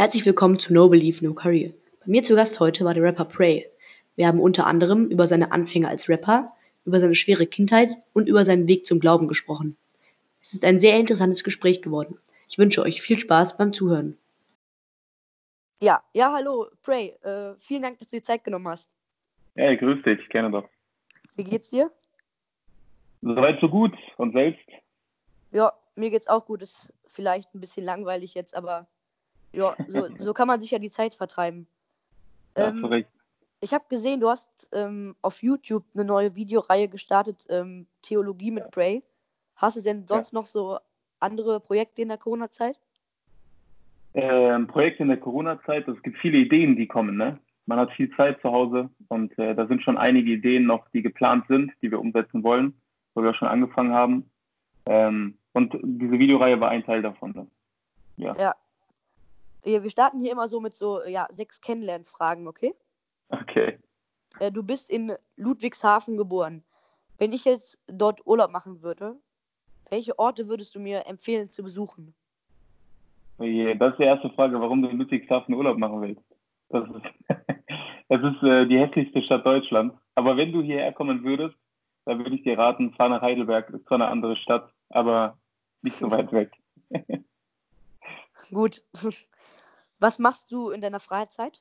Herzlich willkommen zu No Belief, No Career. Bei mir zu Gast heute war der Rapper Prey. Wir haben unter anderem über seine Anfänge als Rapper, über seine schwere Kindheit und über seinen Weg zum Glauben gesprochen. Es ist ein sehr interessantes Gespräch geworden. Ich wünsche euch viel Spaß beim Zuhören. Ja, ja, hallo, Prey. Äh, vielen Dank, dass du dir Zeit genommen hast. Hey, grüß dich, gerne doch. Wie geht's dir? Soweit so gut. Und selbst? Ja, mir geht's auch gut. Ist vielleicht ein bisschen langweilig jetzt, aber ja, so, so kann man sich ja die Zeit vertreiben. Ja, Ähm, korrekt. ich habe gesehen, du hast ähm, auf YouTube eine neue Videoreihe gestartet, ähm, Theologie mit Prey. Hast du denn sonst noch so andere Projekte in der Corona-Zeit? Ähm, Projekte in der Corona-Zeit, es gibt viele Ideen, die kommen. Ne? Man hat viel Zeit zu Hause und äh, da sind schon einige Ideen noch, die geplant sind, die wir umsetzen wollen, wo wir auch schon angefangen haben. Ähm, und diese Videoreihe war ein Teil davon. Ne? Ja, Ja. Wir starten hier immer so mit so ja, sechs Kennenlernfragen, okay? okay. Äh, du bist in Ludwigshafen geboren. Wenn ich jetzt dort Urlaub machen würde, welche Orte würdest du mir empfehlen zu besuchen? Oh je, Das ist die erste Frage, warum du in Ludwigshafen Urlaub machen willst. Das ist, es ist äh, die hässlichste Stadt Deutschlands. Aber wenn du hierher kommen würdest, dann würde ich dir raten, fahr nach Heidelberg. Das ist zwar eine andere Stadt, aber nicht so weit weg. Gut. Was machst du in deiner Freizeit?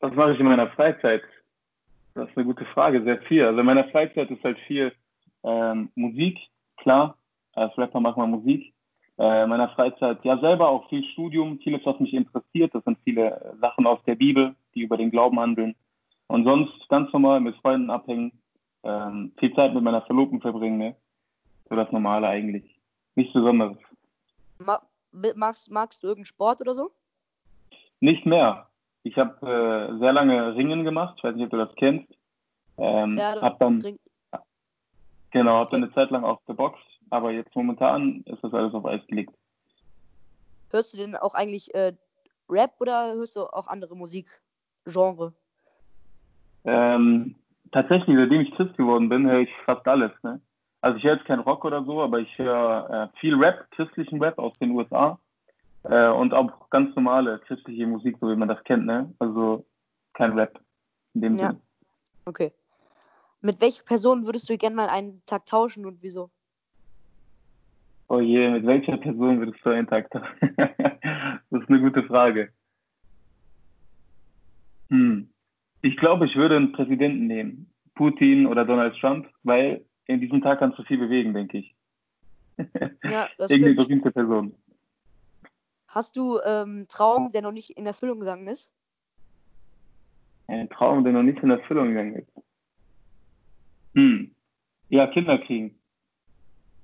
Was mache ich in meiner Freizeit? Das ist eine gute Frage, sehr viel. Also in meiner Freizeit ist halt viel ähm, Musik, klar. Als Rapper macht man Musik. Äh, in meiner Freizeit, ja selber auch viel Studium, vieles, was mich interessiert. Das sind viele Sachen aus der Bibel, die über den Glauben handeln. Und sonst ganz normal mit Freunden abhängen, ähm, viel Zeit mit meiner Verlobten verbringen. Ne? So das Normale eigentlich. Nichts Besonderes. Ma bi- magst, du irgendeinen Sport oder so? Nicht mehr. Ich habe äh, sehr lange Ringen gemacht. Ich weiß nicht, ob du das kennst. Ähm, Ja, hab dann Genau, habe dann eine Zeit lang auch geboxt, aber jetzt momentan ist das alles auf Eis gelegt. Hörst du denn auch eigentlich äh, Rap oder hörst du auch andere Musikgenre? Ähm, tatsächlich, seitdem ich Christ geworden bin, höre ich fast alles. Ne? Also ich höre jetzt kein Rock oder so, aber ich höre äh, viel Rap, christlichen Rap aus den USA äh, und auch ganz normale christliche Musik, so wie man das kennt. Ne? Also kein Rap in dem Ja. Sinne. Okay. Mit welcher Person würdest du gerne mal einen Tag tauschen und wieso? Oh je, mit welcher Person würdest du einen Tag tauschen? das ist eine gute Frage. Hm. Ich glaube, ich würde einen Präsidenten nehmen. Putin oder Donald Trump, weil in diesem Tag kannst du viel bewegen, denke ich. Ja, das Irgendeine stimmt. berühmte Person. Hast du ähm, Traum, der noch nicht in Erfüllung gegangen ist? Ein Traum, der noch nicht in Erfüllung gegangen ist. Hm. Ja, Kinder kriegen.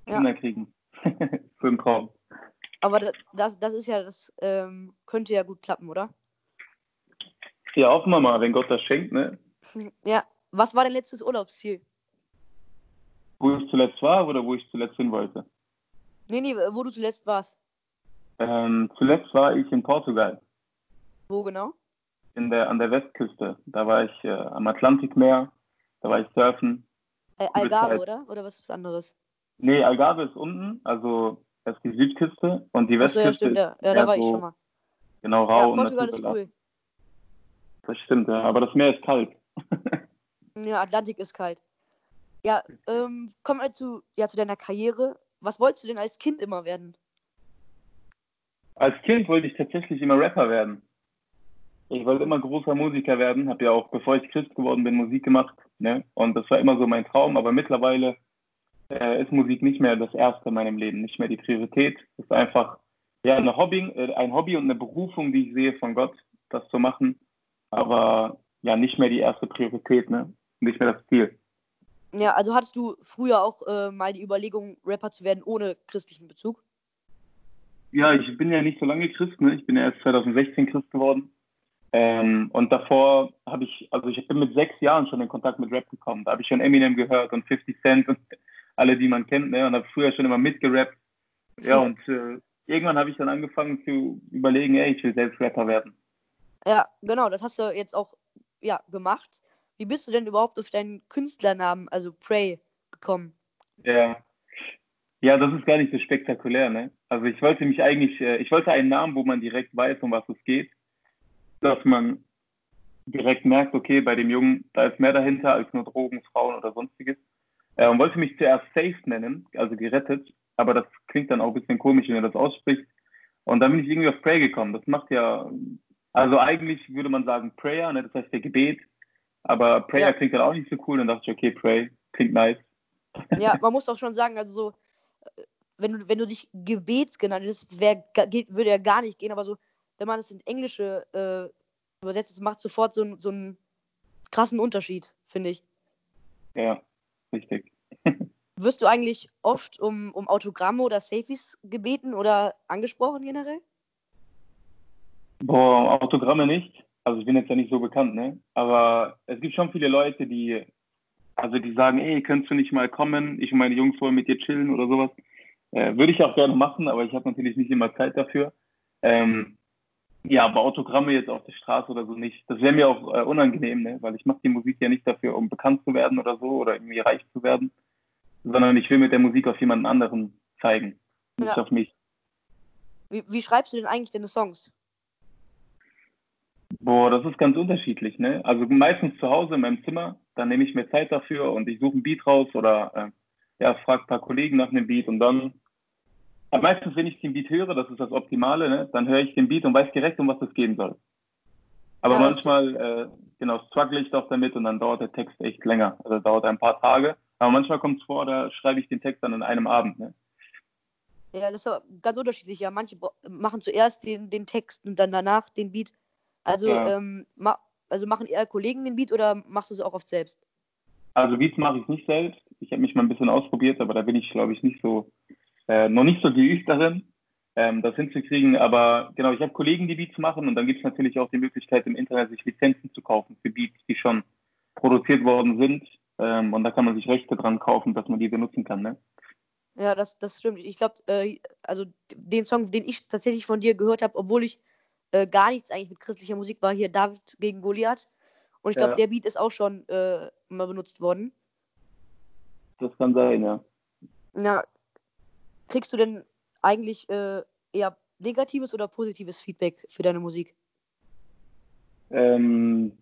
Ja. Kinder kriegen. so ein Traum. Aber da- das, das ist ja, das ähm, könnte ja gut klappen, oder? Ja, hoffen wir mal, wenn Gott das schenkt, ne? Ja. Was war dein letztes Urlaubsziel? Wo ich zuletzt war oder wo ich zuletzt hin wollte. Nee, nee, wo du zuletzt warst. Ähm, zuletzt war ich in Portugal. Wo genau? in der, an der Westküste. Da war ich äh, am Atlantikmeer, da war ich surfen. Gute Algarve, Zeit. oder? Oder was ist anderes? Nee, Algarve ist unten, also das ist die Südküste und die Achso, Westküste ja, stimmt, ja. Ja, da war ich so schon mal. genau Ja, rau und Portugal ist cool. Das stimmt, ja. Aber das Meer ist kalt. Ja, Atlantik ist kalt. Ja, ähm, kommen wir zu, ja, zu deiner Karriere. Was wolltest du denn als Kind immer werden? Als Kind wollte ich tatsächlich immer Rapper werden. Ich wollte immer großer Musiker werden, habe ja auch, bevor ich Christ geworden bin, Musik gemacht. Ne? Und das war immer so mein Traum, aber mittlerweile äh, ist Musik nicht mehr das Erste in meinem Leben, nicht mehr die Priorität. Es ist einfach ja, eine Hobby, äh, ein Hobby und eine Berufung, die ich sehe von Gott, das zu machen. Aber ja, nicht mehr die erste Priorität, ne? nicht mehr das Ziel. Ja, also hattest du früher auch äh, mal die Überlegung, Rapper zu werden ohne christlichen Bezug? Ja, ich bin ja nicht so lange Christ, ne? ich bin ja erst 2016 Christ geworden. Ähm, und davor habe ich, also ich bin mit sechs Jahren schon in Kontakt mit Rap gekommen. Da habe ich schon Eminem gehört und 50 Cent und alle, die man kennt, ne? und habe früher schon immer mitgerappt. Ja, und äh, irgendwann habe ich dann angefangen zu überlegen, ey, ich will selbst Rapper werden. Ja, genau, das hast du jetzt auch ja, gemacht. Wie bist du denn überhaupt auf deinen Künstlernamen, also Prey, gekommen? Ja. Ja, das ist gar nicht so spektakulär, ne? Also ich wollte mich eigentlich, äh, ich wollte einen Namen, wo man direkt weiß, um was es geht. Dass man direkt merkt, okay, bei dem Jungen, da ist mehr dahinter als nur Drogen, Frauen oder sonstiges. Äh, und wollte mich zuerst Safe nennen, also gerettet. Aber das klingt dann auch ein bisschen komisch, wenn er das ausspricht. Und dann bin ich irgendwie auf Pray gekommen. Das macht ja, also eigentlich würde man sagen Prayer, ne? das heißt der Gebet. Aber Prayer ja. klingt dann auch nicht so cool. Dann dachte ich, okay, Pray, klingt nice. Ja, man muss auch schon sagen, also so, äh, wenn du, wenn du dich Gebet genannt hättest, würde ja gar nicht gehen, aber so, wenn man es in Englische äh, übersetzt, das macht sofort so, so einen krassen Unterschied, finde ich. Ja, richtig. Wirst du eigentlich oft um, um Autogramme oder Safies gebeten oder angesprochen generell? Boah, Autogramme nicht. Also ich bin jetzt ja nicht so bekannt, ne? Aber es gibt schon viele Leute, die, also die sagen, ey, könntest du nicht mal kommen? Ich und meine Jungs wollen mit dir chillen oder sowas. Äh, würde ich auch gerne machen, aber ich habe natürlich nicht immer Zeit dafür. Ähm, ja, aber Autogramme jetzt auf der Straße oder so nicht. Das wäre mir auch äh, unangenehm, ne? weil ich mache die Musik ja nicht dafür, um bekannt zu werden oder so oder irgendwie reich zu werden, sondern ich will mit der Musik auf jemanden anderen zeigen, nicht ja. auf mich. Wie, wie schreibst du denn eigentlich deine Songs? Boah, das ist ganz unterschiedlich, ne? Also meistens zu Hause in meinem Zimmer, dann nehme ich mir Zeit dafür und ich suche ein Beat raus oder äh, ja, frage ein paar Kollegen nach einem Beat und dann aber meistens, wenn ich den Beat höre, das ist das Optimale, ne, dann höre ich den Beat und weiß direkt, um was es gehen soll. Aber ja, manchmal, äh, genau, struggle ich doch damit und dann dauert der Text echt länger. Also dauert ein paar Tage. Aber manchmal kommt es vor, da schreibe ich den Text dann in einem Abend. Ne? Ja, das ist ganz unterschiedlich. Ja, manche machen zuerst den, den Text und dann danach den Beat. Also, ja. ähm, ma also machen eher Kollegen den Beat oder machst du es auch oft selbst? Also Beats mache ich nicht selbst. Ich habe mich mal ein bisschen ausprobiert, aber da bin ich, glaube ich, nicht so äh, noch nicht so geübt darin, ähm, das hinzukriegen. Aber genau, ich habe Kollegen, die Beats machen und dann gibt es natürlich auch die Möglichkeit im Internet sich Lizenzen zu kaufen für Beats, die schon produziert worden sind. Ähm, und da kann man sich Rechte dran kaufen, dass man die benutzen kann. Ne? Ja, das, das stimmt. Ich glaube, äh, also den Song, den ich tatsächlich von dir gehört habe, obwohl ich äh, gar nichts eigentlich mit christlicher Musik war, hier David gegen Goliath. Und ich glaube, ja. der Beat ist auch schon äh, mal benutzt worden. Das kann sein, ja. Ja, kriegst du denn eigentlich äh, eher negatives oder positives Feedback für deine Musik? Ähm,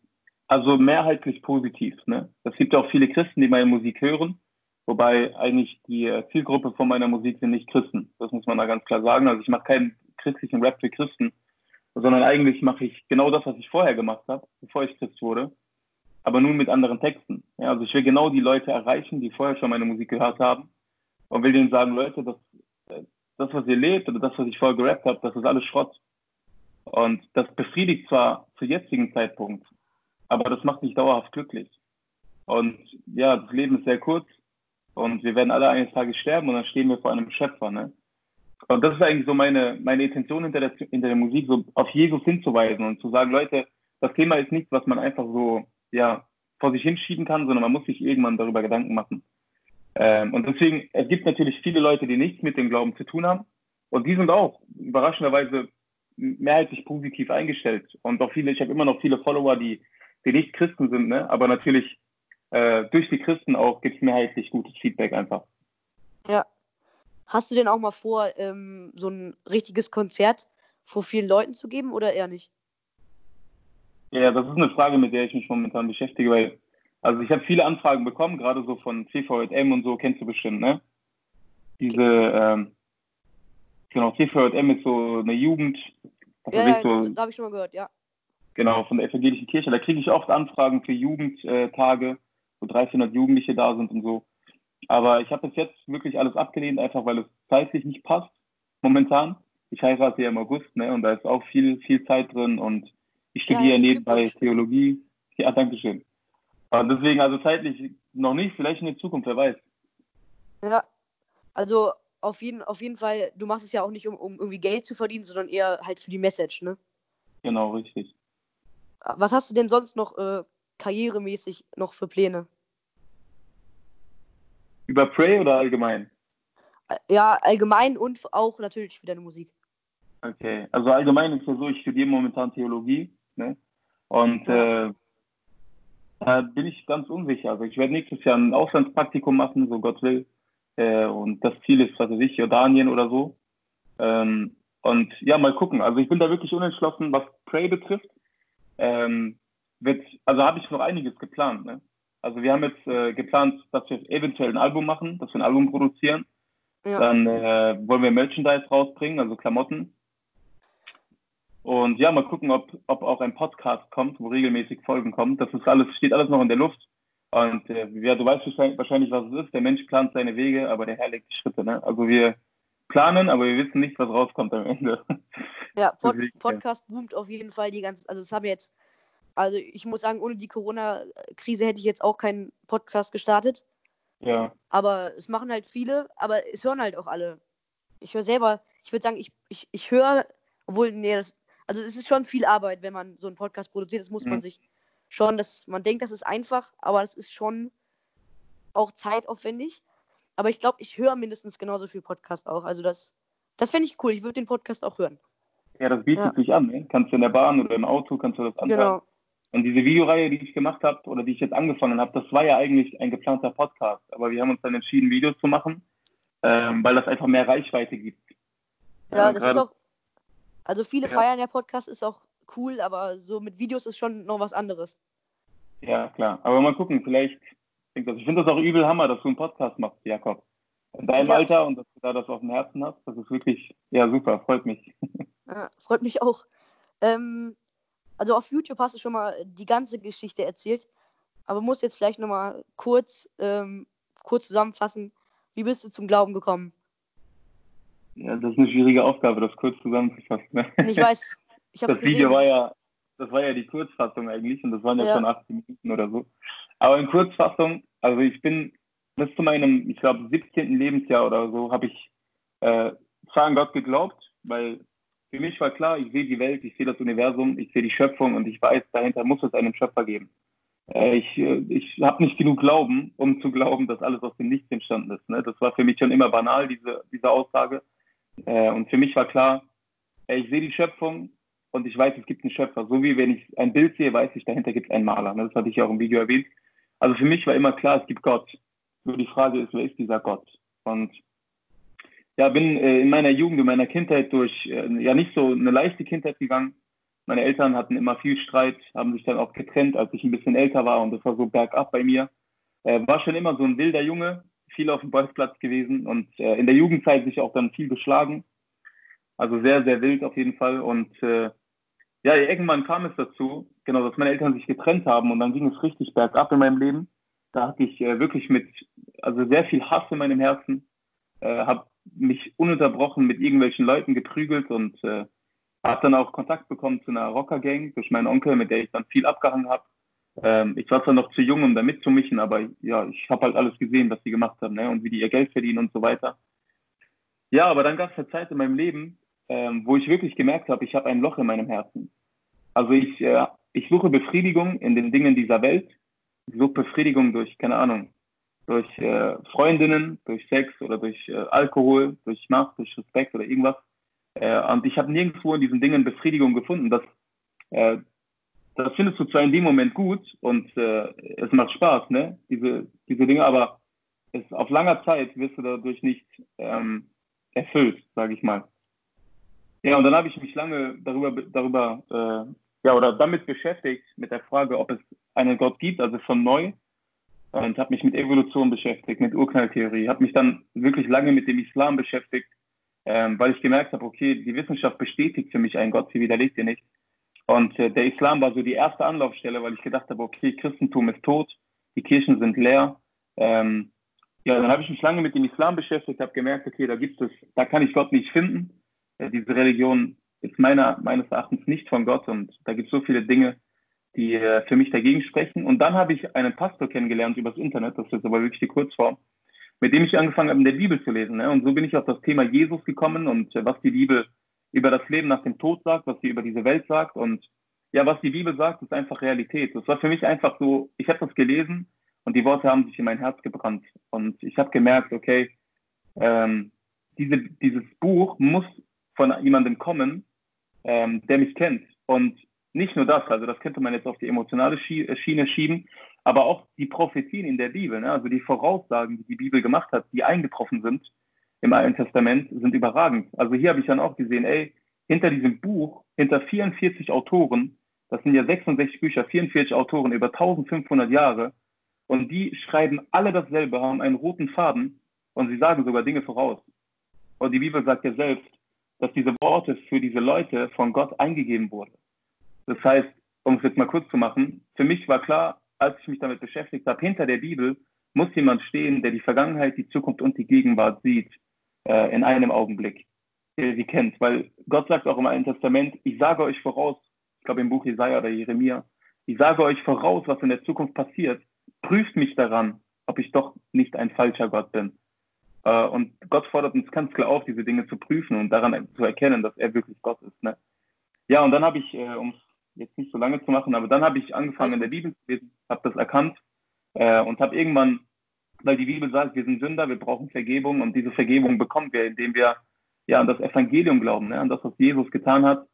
also mehrheitlich positiv. Ne? Es gibt auch viele Christen, die meine Musik hören, wobei eigentlich die äh, Zielgruppe von meiner Musik sind nicht Christen. Das muss man da ganz klar sagen. Also ich mache keinen christlichen Rap für Christen, sondern eigentlich mache ich genau das, was ich vorher gemacht habe, bevor ich Christ wurde, aber nun mit anderen Texten. Ja, also ich will genau die Leute erreichen, die vorher schon meine Musik gehört haben und will denen sagen, Leute, das, das was ihr lebt oder das, was ich vorher gerappt habe, das ist alles Schrott. Und das befriedigt zwar zu jetzigen Zeitpunkt, aber das macht nicht dauerhaft glücklich. Und ja, das Leben ist sehr kurz und wir werden alle eines Tages sterben und dann stehen wir vor einem Schöpfer. Ne? Und das ist eigentlich so meine, meine Intention hinter der, hinter der Musik, so auf Jesus hinzuweisen und zu sagen, Leute, das Thema ist nichts, was man einfach so ja, vor sich hinschieben kann, sondern man muss sich irgendwann darüber Gedanken machen. Ähm, und deswegen, es gibt natürlich viele Leute, die nichts mit dem Glauben zu tun haben. Und die sind auch überraschenderweise mehrheitlich positiv eingestellt. Und auch viele, ich habe immer noch viele Follower, die, die nicht Christen sind, ne? aber natürlich äh, durch die Christen auch gibt es mehrheitlich gutes Feedback einfach. Ja. Hast du denn auch mal vor, ähm, so ein richtiges Konzert vor vielen Leuten zu geben oder eher nicht? Ja, das ist eine Frage, mit der ich mich momentan beschäftige, weil also ich habe viele Anfragen bekommen, gerade so von CVM und so, kennst du bestimmt, ne? Diese, ähm, genau, CVM ist so eine Jugend. Ja, ja so, da habe ich schon mal gehört, ja. Genau, von der evangelischen Kirche. Da kriege ich oft Anfragen für Jugendtage, wo 300 Jugendliche da sind und so. Aber ich habe bis jetzt wirklich alles abgelehnt, einfach weil es zeitlich nicht passt, momentan. Ich heirate ja im August, ne? Und da ist auch viel, viel Zeit drin und ich studiere ja, nebenbei Theologie. Ja, danke schön. Aber deswegen, also zeitlich noch nicht, vielleicht in der Zukunft, wer weiß. Ja, also auf jeden, auf jeden Fall, du machst es ja auch nicht, um, um irgendwie Geld zu verdienen, sondern eher halt für die Message, ne? Genau, richtig. Was hast du denn sonst noch äh, karrieremäßig noch für Pläne? Über Prey oder allgemein? Ja, allgemein und auch natürlich für deine Musik. Okay, also allgemein ist ja so, ich studiere momentan Theologie, ne? Und äh, da bin ich ganz unsicher. Also ich werde nächstes Jahr ein Auslandspraktikum machen, so Gott will. Äh, und das Ziel ist, was weiß ich, Jordanien oder so. Ähm, und ja, mal gucken. Also ich bin da wirklich unentschlossen, was Prey betrifft. Ähm, wird, also habe ich noch einiges geplant. Ne? Also wir haben jetzt äh, geplant, dass wir eventuell ein Album machen, dass wir ein Album produzieren. Ja. Dann äh, wollen wir Merchandise rausbringen, also Klamotten. Und ja, mal gucken, ob, ob auch ein Podcast kommt, wo regelmäßig Folgen kommen. Das ist alles, steht alles noch in der Luft. Und äh, ja, du weißt wahrscheinlich, was es ist. Der Mensch plant seine Wege, aber der Herr legt die Schritte. Ne? Also wir planen, aber wir wissen nicht, was rauskommt am Ende. Ja, Pod Podcast boomt auf jeden Fall die ganze, also das haben wir jetzt, also ich muss sagen, ohne die Corona-Krise hätte ich jetzt auch keinen Podcast gestartet. Ja. Aber es machen halt viele, aber es hören halt auch alle. Ich höre selber, ich würde sagen, ich, ich, ich höre, obwohl, nee, das, also es ist schon viel Arbeit, wenn man so einen Podcast produziert. Das muss mhm. man sich schon, das, man denkt, das ist einfach, aber das ist schon auch zeitaufwendig. Aber ich glaube, ich höre mindestens genauso viel Podcast auch. Also das, das fände ich cool. Ich würde den Podcast auch hören. Ja, das bietet ja. sich an. Ne? Kannst du in der Bahn oder im Auto, kannst du das anschauen. Genau. Und diese Videoreihe, die ich gemacht habe oder die ich jetzt angefangen habe, das war ja eigentlich ein geplanter Podcast. Aber wir haben uns dann entschieden, Videos zu machen, ähm, weil das einfach mehr Reichweite gibt. Ja, das ist auch. Also viele ja. feiern ja Podcast, ist auch cool, aber so mit Videos ist schon noch was anderes. Ja, klar. Aber mal gucken, vielleicht ich finde das auch übel Hammer, dass du einen Podcast machst, Jakob. In deinem ja. Alter und dass du da das auf dem Herzen hast, das ist wirklich, ja, super, freut mich. Ja, freut mich auch. Ähm, also auf YouTube hast du schon mal die ganze Geschichte erzählt, aber muss jetzt vielleicht nochmal kurz, ähm, kurz zusammenfassen. Wie bist du zum Glauben gekommen? Ja, das ist eine schwierige Aufgabe, das kurz zusammenzufassen. Ne? Ich weiß. Ich das gesehen, Video war ja, das war ja die Kurzfassung eigentlich und das waren ja, ja. schon 18 Minuten oder so. Aber in Kurzfassung, also ich bin bis zu meinem, ich glaube, 17. Lebensjahr oder so, habe ich äh, zwar an Gott geglaubt, weil für mich war klar, ich sehe die Welt, ich sehe das Universum, ich sehe die Schöpfung und ich weiß, dahinter muss es einen Schöpfer geben. Äh, ich äh, ich habe nicht genug Glauben, um zu glauben, dass alles aus dem Nichts entstanden ist. Ne? Das war für mich schon immer banal, diese, diese Aussage. Äh, und für mich war klar, ich sehe die Schöpfung und ich weiß, es gibt einen Schöpfer. So wie wenn ich ein Bild sehe, weiß ich, dahinter gibt es einen Maler. Ne? Das hatte ich ja auch im Video erwähnt. Also für mich war immer klar, es gibt Gott. Nur die Frage ist, wer ist dieser Gott? Und ja, bin äh, in meiner Jugend, in meiner Kindheit durch äh, ja nicht so eine leichte Kindheit gegangen. Meine Eltern hatten immer viel Streit, haben sich dann auch getrennt, als ich ein bisschen älter war und das war so bergab bei mir. Äh, war schon immer so ein wilder Junge, viel auf dem Bolzplatz gewesen und äh, in der Jugendzeit sich auch dann viel geschlagen. Also sehr, sehr wild auf jeden Fall. Und äh, ja, irgendwann kam es dazu, genau, dass meine Eltern sich getrennt haben und dann ging es richtig bergab in meinem Leben. Da hatte ich äh, wirklich mit, also sehr viel Hass in meinem Herzen, äh, habe mich ununterbrochen mit irgendwelchen Leuten geprügelt und äh, habe dann auch Kontakt bekommen zu einer Rocker-Gang durch meinen Onkel, mit der ich dann viel abgehangen habe. Ähm, ich war zwar noch zu jung, um da mitzumischen, aber ja, ich habe halt alles gesehen, was die gemacht haben ne? und wie die ihr Geld verdienen und so weiter. Ja, aber dann gab es eine Zeit in meinem Leben, ähm, wo ich wirklich gemerkt habe, ich habe ein Loch in meinem Herzen. Also ich, äh, ich suche Befriedigung in den Dingen dieser Welt. Ich suche Befriedigung durch, keine Ahnung, durch äh, Freundinnen, durch Sex oder durch äh, Alkohol, durch Macht, durch Respekt oder irgendwas. Äh, und ich habe nirgendwo in diesen Dingen Befriedigung gefunden. Das, äh, das findest du zwar in dem Moment gut und äh, es macht Spaß, ne? diese, diese Dinge, aber es, auf langer Zeit wirst du dadurch nicht ähm, erfüllt, sage ich mal. Ja, und dann habe ich mich lange darüber, darüber äh, ja, oder damit beschäftigt, mit der Frage, ob es einen Gott gibt, also schon neu. Und habe mich mit Evolution beschäftigt, mit Urknalltheorie, habe mich dann wirklich lange mit dem Islam beschäftigt, ähm, weil ich gemerkt habe, okay, die Wissenschaft bestätigt für mich einen Gott, sie widerlegt ihr nicht. Und äh, der Islam war so die erste Anlaufstelle, weil ich gedacht habe, okay, Christentum ist tot, die Kirchen sind leer. Ähm, ja, dann habe ich mich lange mit dem Islam beschäftigt, habe gemerkt, okay, da gibt es, da kann ich Gott nicht finden. Äh, diese Religion ist meiner, meines Erachtens nicht von Gott und da gibt es so viele Dinge, die äh, für mich dagegen sprechen. Und dann habe ich einen Pastor kennengelernt übers Internet, das ist aber wirklich die Kurzform, mit dem ich angefangen habe, in der Bibel zu lesen. Ne? Und so bin ich auf das Thema Jesus gekommen und äh, was die Bibel über das Leben nach dem Tod sagt, was sie über diese Welt sagt. Und ja, was die Bibel sagt, ist einfach Realität. Das war für mich einfach so, ich habe das gelesen und die Worte haben sich in mein Herz gebrannt. Und ich habe gemerkt, okay, ähm, diese, dieses Buch muss von jemandem kommen, ähm, der mich kennt. Und nicht nur das, also das könnte man jetzt auf die emotionale äh, Schiene schieben, aber auch die Prophetien in der Bibel, ne? also die Voraussagen, die die Bibel gemacht hat, die eingetroffen sind, im Alten Testament sind überragend. Also hier habe ich dann auch gesehen, ey, hinter diesem Buch, hinter 44 Autoren, das sind ja 66 Bücher, 44 Autoren über 1500 Jahre, und die schreiben alle dasselbe, haben einen roten Faden und sie sagen sogar Dinge voraus. Und die Bibel sagt ja selbst, dass diese Worte für diese Leute von Gott eingegeben wurden. Das heißt, um es jetzt mal kurz zu machen, für mich war klar, als ich mich damit beschäftigt habe, hinter der Bibel muss jemand stehen, der die Vergangenheit, die Zukunft und die Gegenwart sieht äh, in einem Augenblick, der sie kennt. Weil Gott sagt auch im Alten Testament, ich sage euch voraus, ich glaube im Buch Jesaja oder Jeremia, ich sage euch voraus, was in der Zukunft passiert, prüft mich daran, ob ich doch nicht ein falscher Gott bin. Äh, und Gott fordert uns ganz klar auf, diese Dinge zu prüfen und daran zu erkennen, dass er wirklich Gott ist. Ne? Ja, und dann habe ich, äh, um es jetzt nicht so lange zu machen, aber dann habe ich angefangen in der Bibel zu lesen, habe das erkannt äh, und habe irgendwann, weil die Bibel sagt, wir sind Sünder, wir brauchen Vergebung und diese Vergebung bekommen wir, indem wir ja an das Evangelium glauben, ne? an das, was Jesus getan hat.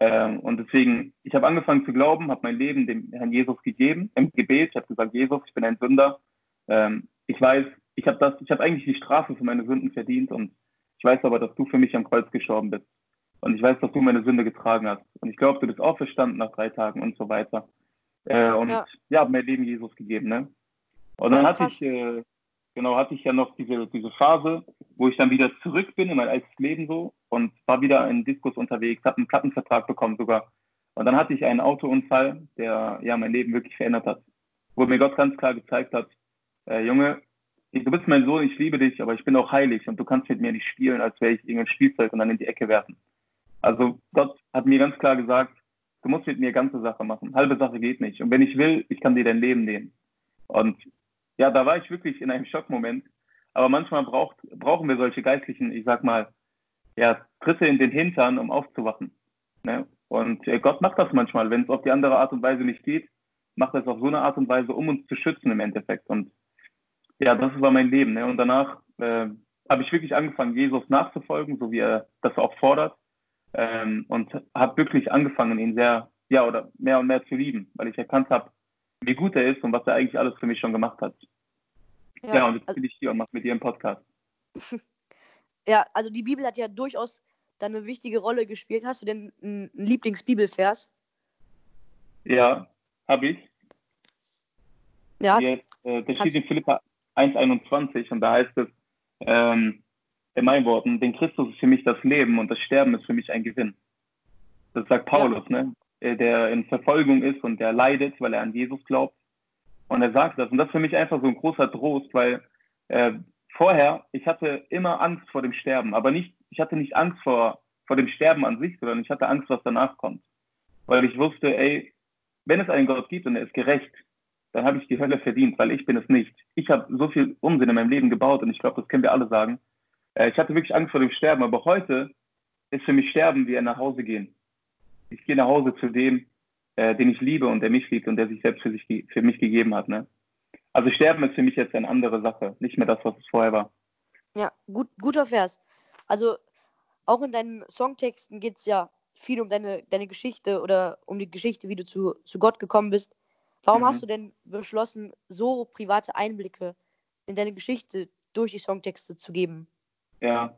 Ähm, und deswegen, ich habe angefangen zu glauben, habe mein Leben dem Herrn Jesus gegeben, im Gebet. Ich habe gesagt, Jesus, ich bin ein Sünder. Ähm, ich weiß, ich habe das, ich habe eigentlich die Strafe für meine Sünden verdient und ich weiß aber, dass du für mich am Kreuz gestorben bist. Und ich weiß, dass du meine Sünde getragen hast. Und ich glaube, du bist auferstanden nach drei Tagen und so weiter. Äh, und ja, ja habe mein Leben Jesus gegeben, ne? Und dann ja, hatte ich, äh, genau, hatte ich ja noch diese, diese Phase, wo ich dann wieder zurück bin in mein altes Leben so und war wieder in Diskus unterwegs, habe einen Plattenvertrag bekommen sogar. Und dann hatte ich einen Autounfall, der ja mein Leben wirklich verändert hat. Wo mir Gott ganz klar gezeigt hat, äh, Junge, du bist mein Sohn, ich liebe dich, aber ich bin auch heilig und du kannst mit mir nicht spielen, als wäre ich irgendein Spielzeug und dann in die Ecke werfen. Also Gott hat mir ganz klar gesagt, du musst mit mir ganze Sache machen. Halbe Sache geht nicht. Und wenn ich will, ich kann dir dein Leben nehmen. Und ja, da war ich wirklich in einem Schockmoment. Aber manchmal braucht, brauchen wir solche geistlichen, ich sag mal, ja, Tritte in den Hintern, um aufzuwachen. Ne? Und äh, Gott macht das manchmal. Wenn es auf die andere Art und Weise nicht geht, macht er es auf so eine Art und Weise, um uns zu schützen im Endeffekt. Und ja, das war mein Leben. Ne? Und danach äh, habe ich wirklich angefangen, Jesus nachzufolgen, so wie er das auch fordert. Ähm, und habe wirklich angefangen, ihn sehr, ja, oder mehr und mehr zu lieben, weil ich erkannt habe, wie gut er ist und was er eigentlich alles für mich schon gemacht hat. Ja, ja und jetzt bin ich hier und mache mit dir einen Podcast. ja, also die Bibel hat ja durchaus dann eine wichtige Rolle gespielt. Hast du denn einen Lieblingsbibelvers? Ja, habe ich. Ja. Jetzt, äh, der steht in Philippa 1,21 und da heißt es, ähm, in meinen Worten, den Christus ist für mich das Leben und das Sterben ist für mich ein Gewinn. Das sagt Paulus, ja. ne? Äh, der in Verfolgung ist und der leidet, weil er an Jesus glaubt. Und er sagt das. Und das ist für mich einfach so ein großer Trost, weil äh, vorher, ich hatte immer Angst vor dem Sterben, aber nicht, ich hatte nicht Angst vor, vor dem Sterben an sich, sondern ich hatte Angst, was danach kommt. Weil ich wusste, ey, wenn es einen Gott gibt und er ist gerecht, dann habe ich die Hölle verdient, weil ich bin es nicht. Ich habe so viel Unsinn in meinem Leben gebaut und ich glaube, das können wir alle sagen. Äh, ich hatte wirklich Angst vor dem Sterben, aber heute ist für mich Sterben wie ein nach Hause gehen. Ich gehe nach Hause zu dem, äh, den ich liebe und der mich liebt und der sich selbst für, sich, für mich gegeben hat. Ne? Also Sterben ist für mich jetzt eine andere Sache, nicht mehr das, was es vorher war. Ja, gut, guter Vers. Also auch in deinen Songtexten geht es ja viel um deine, deine Geschichte oder um die Geschichte, wie du zu, zu Gott gekommen bist. Warum mhm. hast du denn beschlossen, so private Einblicke in deine Geschichte durch die Songtexte zu geben? Ja.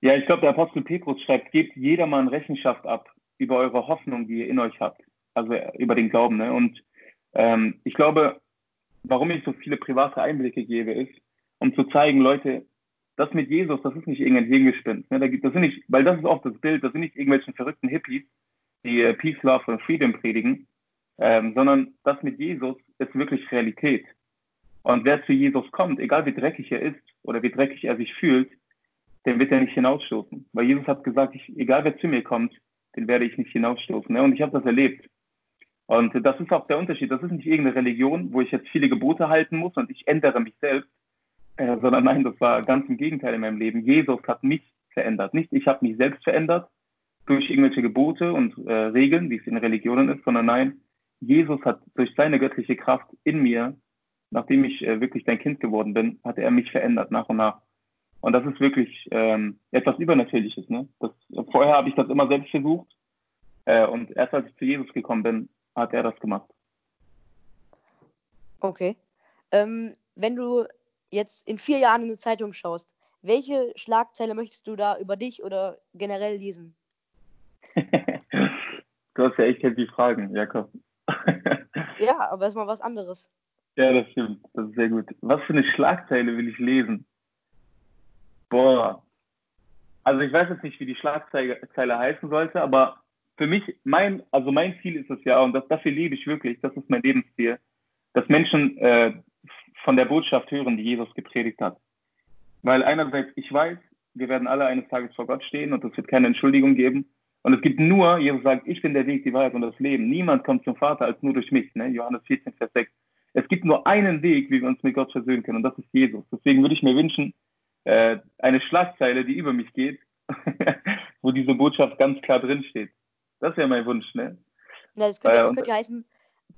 Ja, ich glaube, der Apostel Petrus schreibt, gebt jedermann Rechenschaft ab über eure Hoffnung, die ihr in euch habt. Also über den Glauben. Ne? Und ähm, ich glaube, warum ich so viele private Einblicke gebe, ist, um zu zeigen, Leute, das mit Jesus, das ist nicht irgendein Hirngespinst. Ne? Das sind nicht, weil das ist oft das Bild, das sind nicht irgendwelche verrückten Hippies, die äh, Peace, Love und Freedom predigen, ähm, sondern das mit Jesus ist wirklich Realität. Und wer zu Jesus kommt, egal wie dreckig er ist oder wie dreckig er sich fühlt, den wird er nicht hinausstoßen. Weil Jesus hat gesagt, ich, egal wer zu mir kommt, den werde ich nicht hinausstoßen. Ne? Und ich habe das erlebt. Und das ist auch der Unterschied. Das ist nicht irgendeine Religion, wo ich jetzt viele Gebote halten muss und ich ändere mich selbst, äh, sondern nein, das war ganz im Gegenteil in meinem Leben. Jesus hat mich verändert. Nicht ich habe mich selbst verändert durch irgendwelche Gebote und äh, Regeln, wie es in Religionen ist, sondern nein, Jesus hat durch seine göttliche Kraft in mir nachdem ich äh, wirklich dein Kind geworden bin, hat er mich verändert nach und nach. Und das ist wirklich ähm, etwas Übernatürliches. Ne? Das, vorher habe ich das immer selbst versucht. Äh, und erst als ich zu Jesus gekommen bin, hat er das gemacht. Okay. Ähm, wenn du jetzt in vier Jahren in eine Zeitung schaust, welche Schlagzeile möchtest du da über dich oder generell lesen? du hast ja echt heavy Fragen, Jakob. ja, aber erstmal was anderes. Ja, das stimmt. Das ist sehr gut. Was für eine Schlagzeile will ich lesen? Boah. Also ich weiß jetzt nicht, wie die Schlagzeile heißen sollte, aber für mich, mein, also mein Ziel ist es ja, und das, dafür lebe ich wirklich, das ist mein Lebensziel, dass Menschen äh, von der Botschaft hören, die Jesus gepredigt hat. Weil einerseits, ich weiß, wir werden alle eines Tages vor Gott stehen und es wird keine Entschuldigung geben. Und es gibt nur, Jesus sagt, ich bin der Weg, die Wahrheit und das Leben. Niemand kommt zum Vater als nur durch mich. Ne? Johannes 14, Vers 6. Es gibt nur einen Weg, wie wir uns mit Gott versöhnen können, und das ist Jesus. Deswegen würde ich mir wünschen, äh, eine Schlagzeile, die über mich geht, wo diese Botschaft ganz klar drinsteht. Das wäre mein Wunsch, ne? Na, das könnte, äh, das könnte heißen,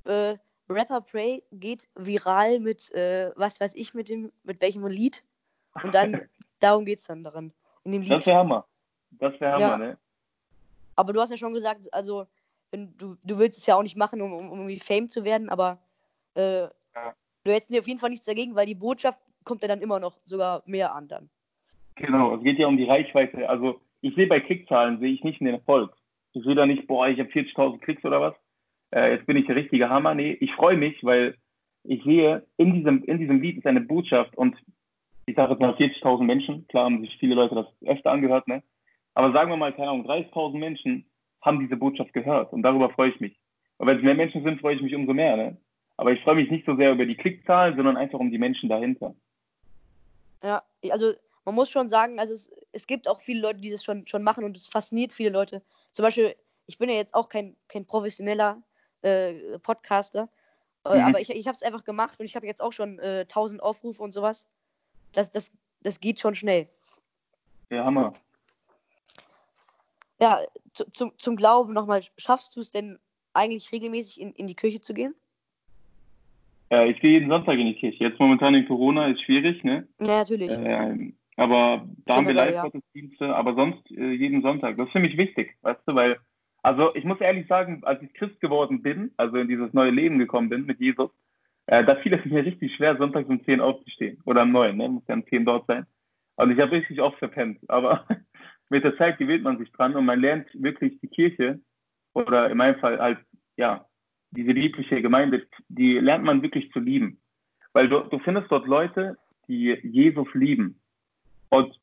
äh, Rapper Prey geht viral mit, äh, was weiß ich, mit dem, mit welchem Lied. Und dann, darum geht es dann daran. In dem Lied. Das wäre Hammer. Das wäre Hammer, ja. ne? Aber du hast ja schon gesagt, also, du, du willst es ja auch nicht machen, um, um irgendwie Fame zu werden, aber äh, ja. du hättest dir auf jeden Fall nichts dagegen, weil die Botschaft kommt ja dann immer noch sogar mehr an dann. Genau, es geht ja um die Reichweite. Also ich sehe bei Klickzahlen, sehe ich nicht den Erfolg. Ich sehe da nicht, boah, ich habe 40.000 Klicks oder was. Äh, jetzt bin ich der richtige Hammer. Nee, ich freue mich, weil ich sehe, in diesem, in diesem Lied ist eine Botschaft und ich sage jetzt mal 40.000 Menschen. Klar haben sich viele Leute das öfter angehört, ne? Aber sagen wir mal, keine Ahnung, 30.000 Menschen haben diese Botschaft gehört und darüber freue ich mich. Und wenn es mehr Menschen sind, freue ich mich umso mehr, ne? Aber ich freue mich nicht so sehr über die Klickzahlen, sondern einfach um die Menschen dahinter. Ja, also man muss schon sagen, also es, es gibt auch viele Leute, die das schon, schon machen und es fasziniert viele Leute. Zum Beispiel, ich bin ja jetzt auch kein, kein professioneller äh, Podcaster, äh, mhm. aber ich, ich habe es einfach gemacht und ich habe jetzt auch schon äh, 1000 Aufrufe und sowas. Das, das, das geht schon schnell. Ja, Hammer. Ja, zu, zum, zum Glauben nochmal, schaffst du es denn eigentlich regelmäßig in, in die Kirche zu gehen? Äh, ich gehe jeden Sonntag in die Kirche. Jetzt momentan in Corona ist schwierig, ne? Ja, natürlich. Äh, aber da haben wir Live-Gottesdienste, ja. aber sonst äh, jeden Sonntag. Das ist für mich wichtig, weißt du, weil, also ich muss ehrlich sagen, als ich Christ geworden bin, also in dieses neue Leben gekommen bin mit Jesus, äh, da fiel es mir richtig schwer, sonntags um 10 aufzustehen. Oder um 9, ne? Muss ja um 10 dort sein. Und ich habe richtig oft verpennt. Aber mit der Zeit gewöhnt man sich dran und man lernt wirklich die Kirche oder in meinem Fall halt, ja, diese liebliche Gemeinde, die lernt man wirklich zu lieben. Weil du, du findest dort Leute, die Jesus lieben. Und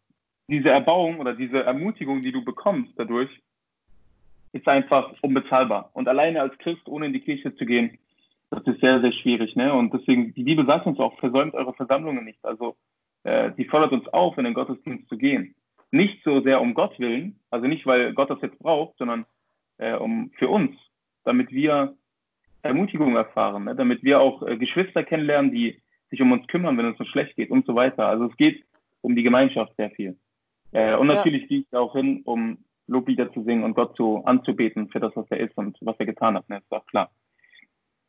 diese Erbauung oder diese Ermutigung, die du bekommst dadurch, ist einfach unbezahlbar. Und alleine als Christ, ohne in die Kirche zu gehen, das ist sehr, sehr schwierig. Ne? Und deswegen, die Bibel sagt uns auch, versäumt eure Versammlungen nicht. Also, äh, die fordert uns auf, in den Gottesdienst zu gehen. Nicht so sehr um Gott willen, also nicht, weil Gott das jetzt braucht, sondern äh, um für uns, damit wir Ermutigung erfahren, ne? damit wir auch äh, Geschwister kennenlernen, die sich um uns kümmern, wenn es uns schlecht geht und so weiter. Also es geht um die Gemeinschaft sehr viel. Äh, und natürlich ja. gehe ich auch hin, um Loblieder zu singen und Gott zu anzubeten für das, was er ist und was er getan hat. Ne? Ist auch klar.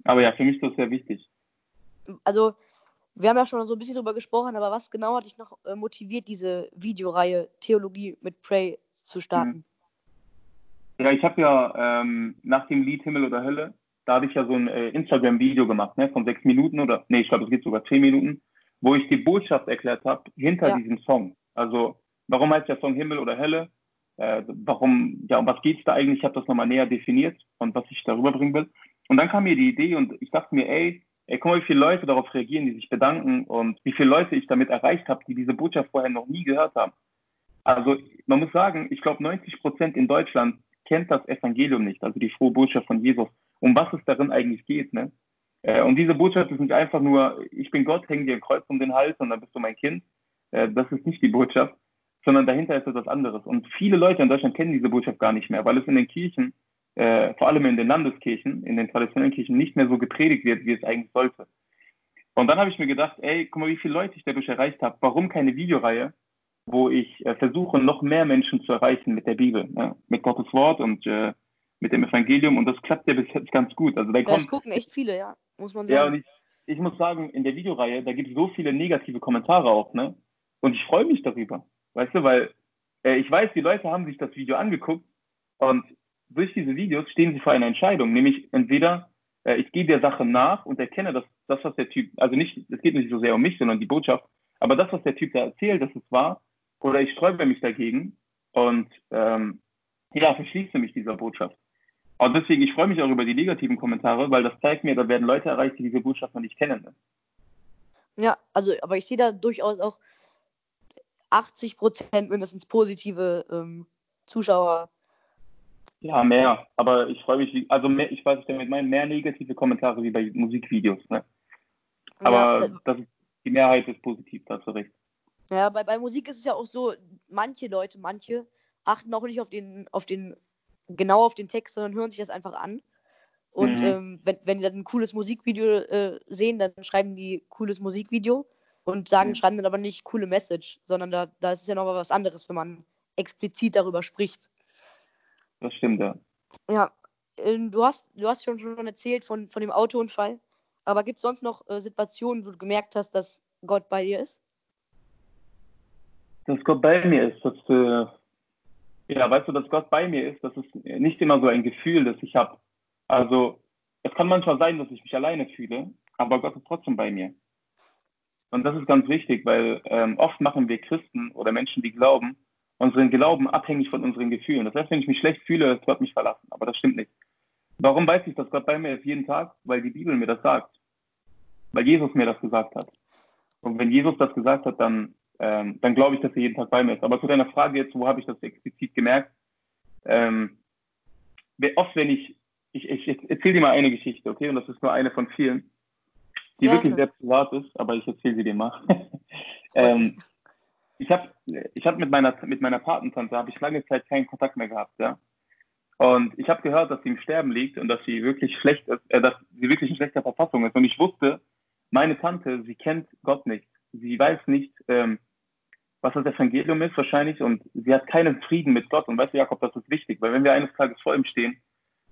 Aber ja, für mich ist das sehr wichtig. Also, wir haben ja schon so ein bisschen drüber gesprochen, aber was genau hat dich noch äh, motiviert, diese Videoreihe Theologie mit Pray zu starten? Ja, ich habe ja ähm, nach dem Lied Himmel oder Hölle da habe ich ja so ein äh, Instagram-Video gemacht, ne, von sechs Minuten oder, nee, ich glaube, es geht sogar zehn Minuten, wo ich die Botschaft erklärt habe hinter ja. diesem Song. Also, warum heißt der Song Himmel oder Hölle? Äh, warum, ja, um was geht es da eigentlich? Ich habe das nochmal näher definiert und was ich darüber bringen will. Und dann kam mir die Idee und ich dachte mir, ey, ey, guck mal, wie viele Leute darauf reagieren, die sich bedanken und wie viele Leute ich damit erreicht habe, die diese Botschaft vorher noch nie gehört haben. Also, man muss sagen, ich glaube, 90 Prozent in Deutschland kennt das Evangelium nicht, also die frohe Botschaft von Jesus um was es darin eigentlich geht. Ne? Äh, und diese Botschaft ist nicht einfach nur, ich bin Gott, häng dir ein Kreuz um den Hals und dann bist du mein Kind. Äh, das ist nicht die Botschaft, sondern dahinter ist etwas anderes. Und viele Leute in Deutschland kennen diese Botschaft gar nicht mehr, weil es in den Kirchen, äh, vor allem in den Landeskirchen, in den traditionellen Kirchen, nicht mehr so gepredigt wird, wie es eigentlich sollte. Und dann habe ich mir gedacht, ey, guck mal, wie viele Leute ich dadurch erreicht habe. Warum keine Videoreihe, wo ich versuche, noch mehr Menschen zu erreichen mit der Bibel, ne? mit Gottes Wort und mit dem Evangelium und das klappt ja bis jetzt ganz gut. Also da ja, kommt, gucken echt viele, ja, muss man sagen. Ja, und ich, ich muss sagen, in der Videoreihe, da gibt es so viele negative Kommentare auch, ne? Und ich freue mich darüber, weißt du, weil äh, ich weiß, die Leute haben sich das Video angeguckt und durch diese Videos stehen sie vor einer Entscheidung, nämlich entweder äh, ich gehe der Sache nach und erkenne, dass das, was der Typ, also nicht, es geht nicht so sehr um mich, sondern die Botschaft, aber das, was der Typ da erzählt, dass es wahr, oder ich sträube mich dagegen und ähm, ja, verschließe mich dieser Botschaft. Und deswegen, ich freue mich auch über die negativen Kommentare, weil das zeigt mir, da werden Leute erreicht, die diese Botschaft noch nicht kennen. Ne? Ja, also, aber ich sehe da durchaus auch 80 Prozent mindestens positive ähm, Zuschauer. Ja, mehr. Aber ich freue mich, also mehr, ich weiß, ich damit meine, mehr negative Kommentare wie bei Musikvideos. Ne? Aber ja, das ist, die Mehrheit ist positiv, dazu recht. Ja, bei, bei Musik ist es ja auch so, manche Leute, manche achten auch nicht auf den, auf den, genau auf den Text, sondern hören sich das einfach an. Und mhm. ähm, wenn, wenn die dann ein cooles Musikvideo äh, sehen, dann schreiben die cooles Musikvideo und sagen, mhm. schreiben dann aber nicht coole Message, sondern da, da ist es ja noch was anderes, wenn man explizit darüber spricht. Das stimmt, ja. Ja, äh, du hast, du hast schon, schon erzählt von, von dem Autounfall, aber gibt es sonst noch äh, Situationen, wo du gemerkt hast, dass Gott bei dir ist? Dass Gott bei mir ist, dass, äh, ja, weißt du, dass Gott bei mir ist, das ist nicht immer so ein Gefühl, das ich habe. Also, es kann manchmal sein, dass ich mich alleine fühle, aber Gott ist trotzdem bei mir. Und das ist ganz wichtig, weil ähm, oft machen wir Christen oder Menschen, die glauben, unseren Glauben abhängig von unseren Gefühlen. Das heißt, wenn ich mich schlecht fühle, ist Gott mich verlassen. Aber das stimmt nicht. Warum weiß ich, dass Gott bei mir ist jeden Tag? Weil die Bibel mir das sagt. Weil Jesus mir das gesagt hat. Und wenn Jesus das gesagt hat, dann, ähm, dann glaube ich, dass er jeden Tag bei mir ist. Aber zu deiner Frage jetzt, wo habe ich das explizit gemerkt? Ähm, oft, wenn ich, ich, ich, ich erzähle dir mal eine Geschichte, okay? Und das ist nur eine von vielen, die ja. wirklich sehr privat ist, aber ich erzähle sie dir mal. ähm, ich habe ich hab mit meiner mit meiner Patentante habe ich lange Zeit keinen Kontakt mehr gehabt, ja. Und ich habe gehört, dass sie im Sterben liegt und dass sie wirklich schlecht ist, äh, dass sie wirklich in schlechter Verfassung ist. Und ich wusste, meine Tante, sie kennt Gott nicht. Sie weiß nicht, ähm, was das Evangelium ist wahrscheinlich und sie hat keinen Frieden mit Gott. Und weißt du, Jakob, das ist wichtig, weil wenn wir eines Tages vor ihm stehen,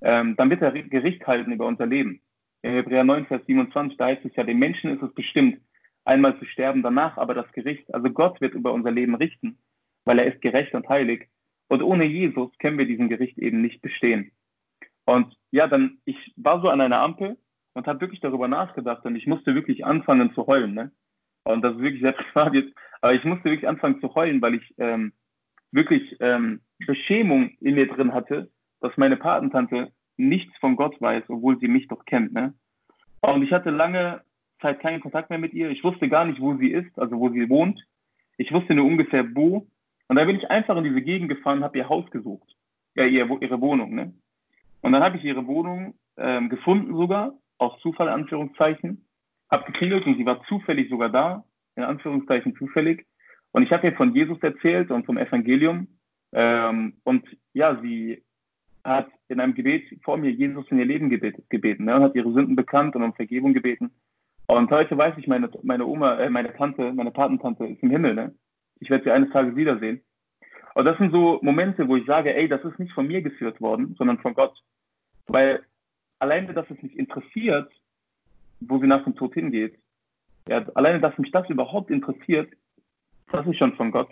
ähm, dann wird er Gericht halten über unser Leben. In Hebräer 9, Vers 27, da heißt es ja, dem Menschen ist es bestimmt, einmal zu sterben, danach aber das Gericht. Also Gott wird über unser Leben richten, weil er ist gerecht und heilig. Und ohne Jesus können wir diesen Gericht eben nicht bestehen. Und ja, dann, ich war so an einer Ampel und habe wirklich darüber nachgedacht und ich musste wirklich anfangen zu heulen. Ne? Und das ist wirklich sehr privat jetzt, aber ich musste wirklich anfangen zu heulen, weil ich ähm, wirklich ähm, Beschämung in mir drin hatte, dass meine Patentante nichts von Gott weiß, obwohl sie mich doch kennt. Ne? Und ich hatte lange Zeit keinen Kontakt mehr mit ihr. Ich wusste gar nicht, wo sie ist, also wo sie wohnt. Ich wusste nur ungefähr wo. Und dann bin ich einfach in diese Gegend gefahren habe ihr Haus gesucht. Ja, ihr, ihre Wohnung. Ne? Und dann habe ich ihre Wohnung ähm, gefunden sogar, aus Zufall, Anführungszeichen. Habe geklingelt und sie war zufällig sogar da, in Anführungszeichen zufällig. Und ich habe ihr von Jesus erzählt und vom Evangelium. Ähm, und ja, sie hat in einem Gebet vor mir Jesus in ihr Leben gebetet, gebeten ne, und hat ihre Sünden bekannt und um Vergebung gebeten. Und heute weiß ich, meine, meine Oma, äh, meine Tante, meine Patentante ist im Himmel. Ne? Ich werde sie eines Tages wiedersehen. Und das sind so Momente, wo ich sage, ey, das ist nicht von mir geführt worden, sondern von Gott. Weil alleine, dass es mich interessiert, wo sie nach dem Tod hingeht, ja, alleine, dass mich das überhaupt interessiert, das ist schon von Gott.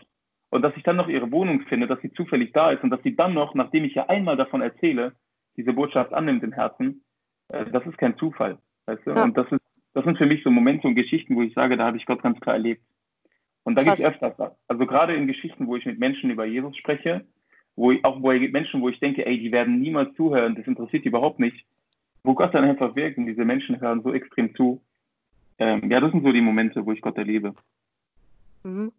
Und dass ich dann noch ihre Wohnung finde, dass sie zufällig da ist und dass sie dann noch, nachdem ich ja einmal davon erzähle, diese Botschaft annimmt im Herzen, äh, das ist kein Zufall. Weißt du? Ja. Und das, ist, das sind für mich so Momente und Geschichten, wo ich sage, da habe ich Gott ganz klar erlebt. Und da gibt es öfters was. Also gerade in Geschichten, wo ich mit Menschen über Jesus spreche, wo ich, auch wo Menschen, wo ich denke, ey, die werden niemals zuhören, das interessiert die überhaupt nicht, wo Gott dann einfach wirkt und diese Menschen hören so extrem zu. Ähm, ja, das sind so die Momente, wo ich Gott erlebe. Mhm.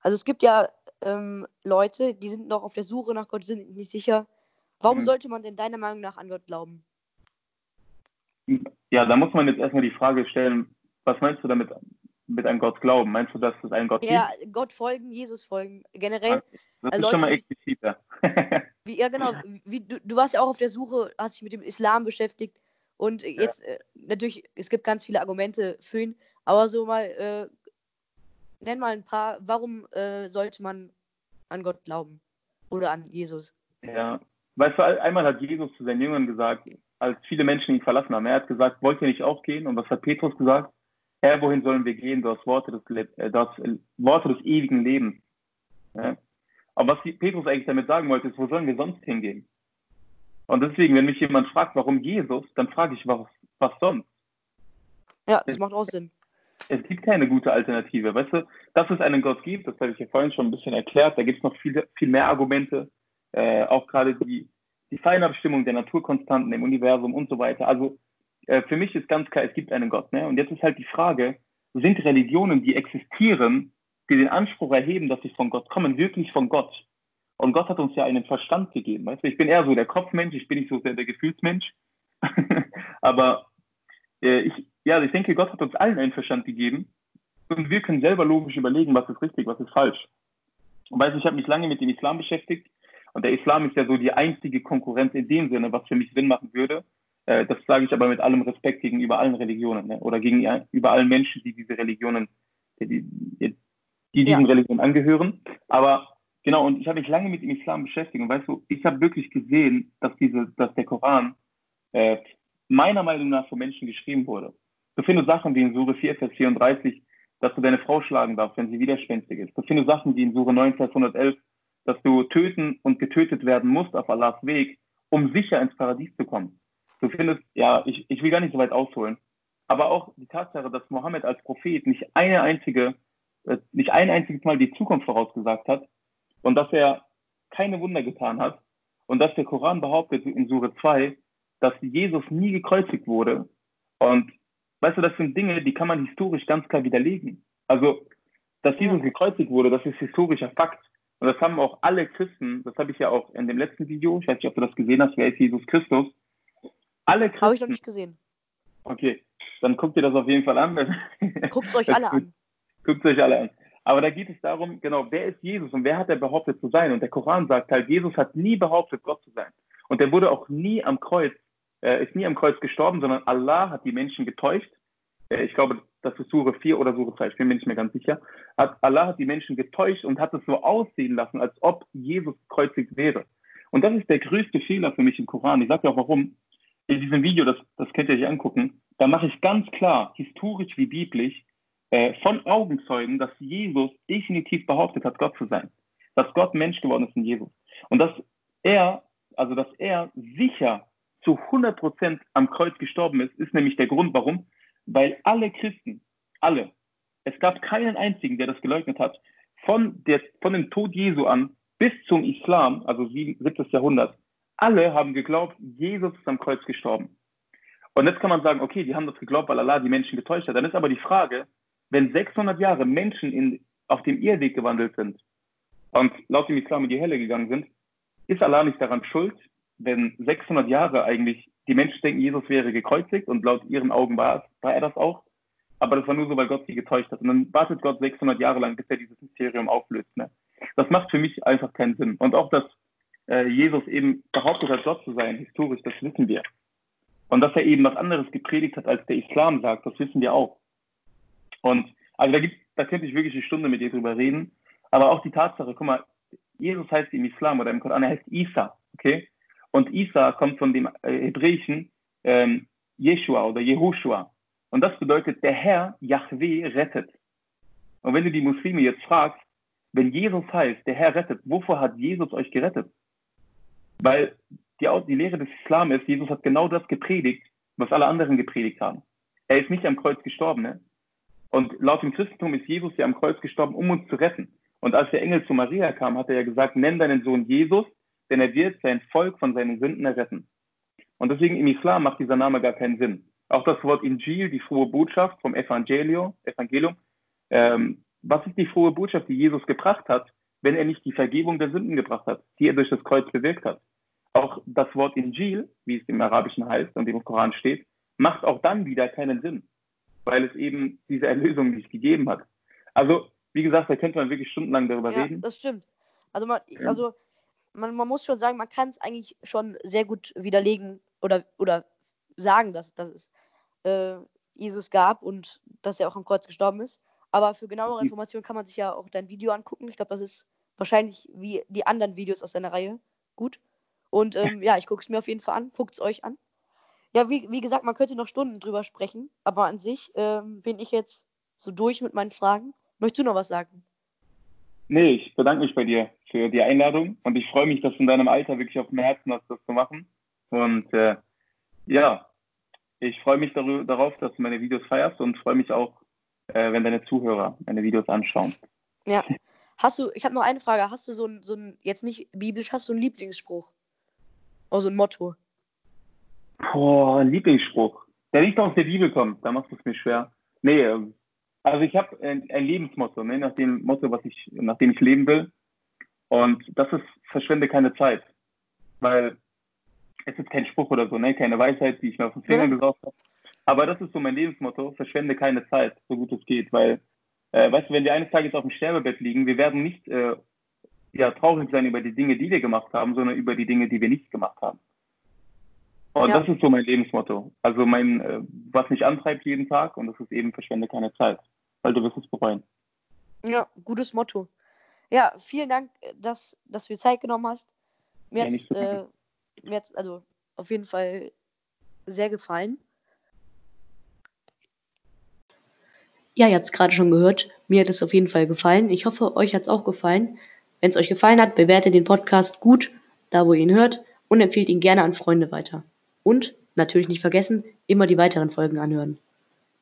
Also es gibt ja ähm, Leute, die sind noch auf der Suche nach Gott, sind nicht sicher. Warum mhm. sollte man denn deiner Meinung nach an Gott glauben? Ja, da muss man jetzt erstmal die Frage stellen, was meinst du damit mit einem Gott glauben? Meinst du, dass es einen Gott ja, gibt? Ja, Gott folgen, Jesus folgen. Generell. Das ist Leute, schon mal expliziter. wie, ja, genau. Wie, du, du warst ja auch auf der Suche, hast dich mit dem Islam beschäftigt. Und jetzt, ja. äh, natürlich, es gibt ganz viele Argumente für ihn, aber so mal äh, nenn mal ein paar, warum äh, sollte man an Gott glauben oder an Jesus? Ja, weißt du, einmal hat Jesus zu seinen Jüngern gesagt, als viele Menschen ihn verlassen haben, er hat gesagt, wollt ihr nicht auch gehen? Und was hat Petrus gesagt? Herr, wohin sollen wir gehen? Du hast Worte des, äh, du hast Worte des ewigen Lebens. Ja? Aber was Petrus eigentlich damit sagen wollte, ist, wo sollen wir sonst hingehen? Und deswegen, wenn mich jemand fragt, warum Jesus, dann frage ich, was, was sonst? Ja, das macht auch Sinn. es gibt keine gute Alternative. Weißt du, dass es einen Gott gibt, das habe ich ja vorhin schon ein bisschen erklärt, da gibt es noch viel, viel mehr Argumente, äh, auch gerade die, die Feinabstimmung der Naturkonstanten im Universum und so weiter. Also äh, für mich ist ganz klar, es gibt einen Gott. Ne? Und jetzt ist halt die Frage, sind Religionen, die existieren, die den Anspruch erheben, dass sie von Gott kommen, wirklich von Gott? Und Gott hat uns ja einen Verstand gegeben. Weißt du? Ich bin eher so der Kopfmensch, ich bin nicht so sehr der Gefühlsmensch. Aber äh, ich, ja, ich denke, Gott hat uns allen einen Verstand gegeben und wir können selber logisch überlegen, was ist richtig, was ist falsch. Und weißt du, ich habe mich lange mit dem Islam beschäftigt und der Islam ist ja so die einzige Konkurrenz in dem Sinne, was für mich Sinn machen würde. Äh, das sage ich aber mit allem Respekt gegenüber allen Religionen ne? oder gegenüber allen Menschen, die diese Religionen, die, die, die diesen ja. Religionen angehören. Aber genau, und ich habe mich lange mit dem Islam beschäftigt und weißt du, ich habe wirklich gesehen, dass diese, dass der Koran äh, meiner Meinung nach von Menschen geschrieben wurde. Du findest Sachen wie in Sure 4, Vers 34, dass du deine Frau schlagen darfst, wenn sie widerspenstig ist. Du findest Sachen wie in Sure 9, Vers 111, dass du töten und getötet werden musst auf Allahs Weg, um sicher ins Paradies zu kommen. Du findest, ja, ich, ich will gar nicht so weit ausholen, aber auch die Tatsache, dass Mohammed als Prophet nicht eine einzige, äh, nicht ein einziges Mal die Zukunft vorausgesagt hat und dass er keine Wunder getan hat und dass der Koran behauptet in Sure 2, dass Jesus nie gekreuzigt wurde. Und weißt du, das sind Dinge, die kann man historisch ganz klar widerlegen. Also, dass Jesus gekreuzigt wurde, das ist historischer Fakt. Und das haben auch alle Christen, das habe ich ja auch in dem letzten Video, ich weiß nicht, ob du das gesehen hast, wer ist Jesus Christus? Alle Christen. Habe ich noch nicht gesehen. Okay, dann guckt ihr das auf jeden Fall an. Guckt es euch alle an. Guckt es euch alle an. Aber da geht es darum, genau, wer ist Jesus und wer hat er behauptet zu sein? Und der Koran sagt halt, Jesus hat nie behauptet, Gott zu sein. Und er wurde auch nie am Kreuz äh, ist nie am Kreuz gestorben, sondern Allah hat die Menschen getäuscht. Äh, ich glaube, das ist Sure 4 oder Sure 2, ich bin mir nicht mehr ganz sicher. Hat, Allah hat die Menschen getäuscht und hat es so aussehen lassen, als ob Jesus gekreuzigt wäre. Und das ist der größte Fehler für mich im Koran. Ich sage ja auch warum. In diesem Video, das, das könnt ihr euch angucken, da mache ich ganz klar, historisch wie biblisch, äh, von Augenzeugen, dass Jesus definitiv behauptet hat, Gott zu sein. Dass Gott Mensch geworden ist in Jesus. Und dass er, also dass er sicher zu 100 Prozent am Kreuz gestorben ist, ist nämlich der Grund, warum. Weil alle Christen, alle, es gab keinen einzigen, der das geleugnet hat, von, der, von dem Tod Jesu an bis zum Islam, also 7, 7. Jahrhundert, alle haben geglaubt, Jesus ist am Kreuz gestorben. Und jetzt kann man sagen, okay, die haben das geglaubt, weil Allah die Menschen getäuscht hat. Dann ist aber die Frage, wenn 600 Jahre Menschen in, auf dem Irrweg gewandelt sind und laut dem Islam in die Hölle gegangen sind, ist Allah nicht daran schuld, wenn 600 Jahre eigentlich die Menschen denken, Jesus wäre gekreuzigt und laut ihren Augen war, war er das auch. Aber das war nur so, weil Gott sie getäuscht hat. Und dann wartet Gott 600 Jahre lang, bis er dieses Mysterium auflöst. Ne? Das macht für mich einfach keinen Sinn. Und auch, dass äh, Jesus eben behauptet hat, Gott zu sein, historisch, das wissen wir. Und dass er eben was anderes gepredigt hat, als der Islam sagt, das wissen wir auch. Und also da, gibt, da könnte ich wirklich eine Stunde mit dir drüber reden. Aber auch die Tatsache, guck mal, Jesus heißt im Islam oder im Koran, er heißt Isa, okay? Und Isa kommt von dem äh, hebräischen ähm, Jeshua oder Jehoshua. Und das bedeutet, der Herr, Yahweh, rettet. Und wenn du die Muslime jetzt fragst, wenn Jesus heißt, der Herr rettet, wovor hat Jesus euch gerettet? Weil die, die Lehre des Islam ist, Jesus hat genau das gepredigt, was alle anderen gepredigt haben. Er ist nicht am Kreuz gestorben. Ne? Und laut dem Christentum ist Jesus ja am Kreuz gestorben, um uns zu retten. Und als der Engel zu Maria kam, hat er ja gesagt, nenn deinen Sohn Jesus, denn er wird sein Volk von seinen Sünden erretten. Und deswegen im Islam macht dieser Name gar keinen Sinn. Auch das Wort Injil, die frohe Botschaft vom Evangelio, Evangelium, ähm, was ist die frohe Botschaft, die Jesus gebracht hat, wenn er nicht die Vergebung der Sünden gebracht hat, die er durch das Kreuz bewirkt hat? Auch das Wort Injil, wie es im Arabischen heißt und im Koran steht, macht auch dann wieder keinen Sinn, weil es eben diese Erlösung nicht gegeben hat. Also, wie gesagt, da könnte man wirklich stundenlang darüber ja, reden. Das stimmt. Also, man, also man, man muss schon sagen, man kann es eigentlich schon sehr gut widerlegen oder, oder sagen, dass, dass es äh, Jesus gab und dass er auch am Kreuz gestorben ist. Aber für genauere mhm. Informationen kann man sich ja auch dein Video angucken. Ich glaube, das ist wahrscheinlich wie die anderen Videos aus deiner Reihe gut. Und ähm, ja, ich gucke es mir auf jeden Fall an. Guckt es euch an. Ja, wie, wie gesagt, man könnte noch Stunden drüber sprechen, aber an sich ähm, bin ich jetzt so durch mit meinen Fragen. Möchtest du noch was sagen? Nee, ich bedanke mich bei dir für die Einladung und ich freue mich, dass du in deinem Alter wirklich auf dem Herzen hast, das zu machen. Und äh, ja, ich freue mich darüber, darauf, dass du meine Videos feierst und freue mich auch, äh, wenn deine Zuhörer meine Videos anschauen. Ja. Hast du, ich habe noch eine Frage, hast du so ein, so ein, jetzt nicht biblisch, hast du einen Lieblingsspruch? Also ein Motto? Boah, ein Lieblingsspruch. Der nicht aus der Bibel kommt, da machst du es mir schwer. Nee, ähm, also ich habe ein, ein, Lebensmotto, ne, nach dem Motto, was ich, nach dem ich leben will. Und das ist, verschwende keine Zeit. Weil es ist kein Spruch oder so, ne, keine Weisheit, die ich mir auf den Finger ja. gesaugt habe. Aber das ist so mein Lebensmotto, verschwende keine Zeit, so gut es geht. Weil, äh, weißt du, wenn wir eines Tages auf dem Sterbebett liegen, wir werden nicht äh, ja, traurig sein über die Dinge, die wir gemacht haben, sondern über die Dinge, die wir nicht gemacht haben. Und ja. das ist so mein Lebensmotto. Also mein, äh, was mich antreibt jeden Tag und das ist eben verschwende keine Zeit, weil du wirst es bereuen. Ja, gutes Motto. Ja, vielen Dank, dass, dass du dir Zeit genommen hast. Mir ja, hat äh, mir hat's also auf jeden Fall sehr gefallen. Ja, ihr habt es gerade schon gehört. Mir hat es auf jeden Fall gefallen. Ich hoffe, euch hat es auch gefallen. Wenn es euch gefallen hat, bewertet den Podcast gut, da wo ihr ihn hört, und empfiehlt ihn gerne an Freunde weiter. Und natürlich nicht vergessen, immer die weiteren Folgen anhören.